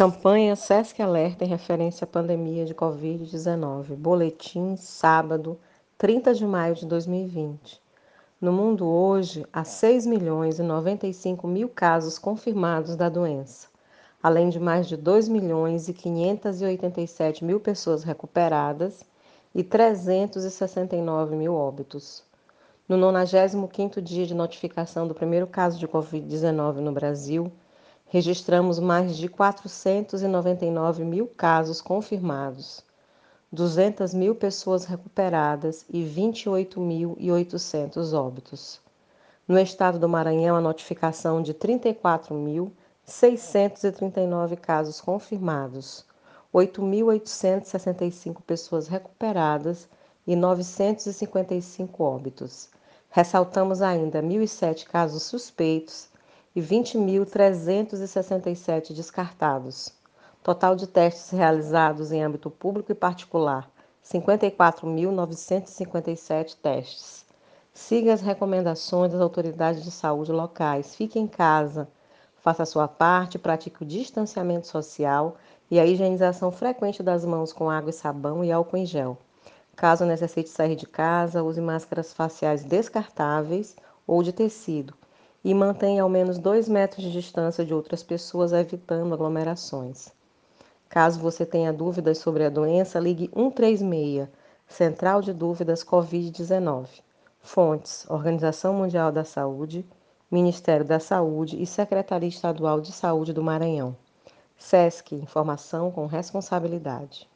Campanha SESC Alerta em referência à pandemia de Covid-19. Boletim, sábado, 30 de maio de 2020. No mundo hoje, há 6 milhões e 95 mil casos confirmados da doença, além de mais de 2 milhões e 587 mil pessoas recuperadas e 369 mil óbitos. No 95º dia de notificação do primeiro caso de Covid-19 no Brasil, registramos mais de 499 mil casos confirmados, 200 mil pessoas recuperadas e 28.800 óbitos. No estado do Maranhão, a notificação de 34.639 casos confirmados, 8.865 pessoas recuperadas e 955 óbitos. Ressaltamos ainda 1.007 casos suspeitos e 20.367 descartados. Total de testes realizados em âmbito público e particular: 54.957 testes. Siga as recomendações das autoridades de saúde locais. Fique em casa. Faça a sua parte, pratique o distanciamento social e a higienização frequente das mãos com água e sabão e álcool em gel. Caso necessite sair de casa, use máscaras faciais descartáveis ou de tecido e mantenha ao menos 2 metros de distância de outras pessoas, evitando aglomerações. Caso você tenha dúvidas sobre a doença, ligue 136, Central de Dúvidas Covid-19. Fontes: Organização Mundial da Saúde, Ministério da Saúde e Secretaria Estadual de Saúde do Maranhão. SESC Informação com Responsabilidade.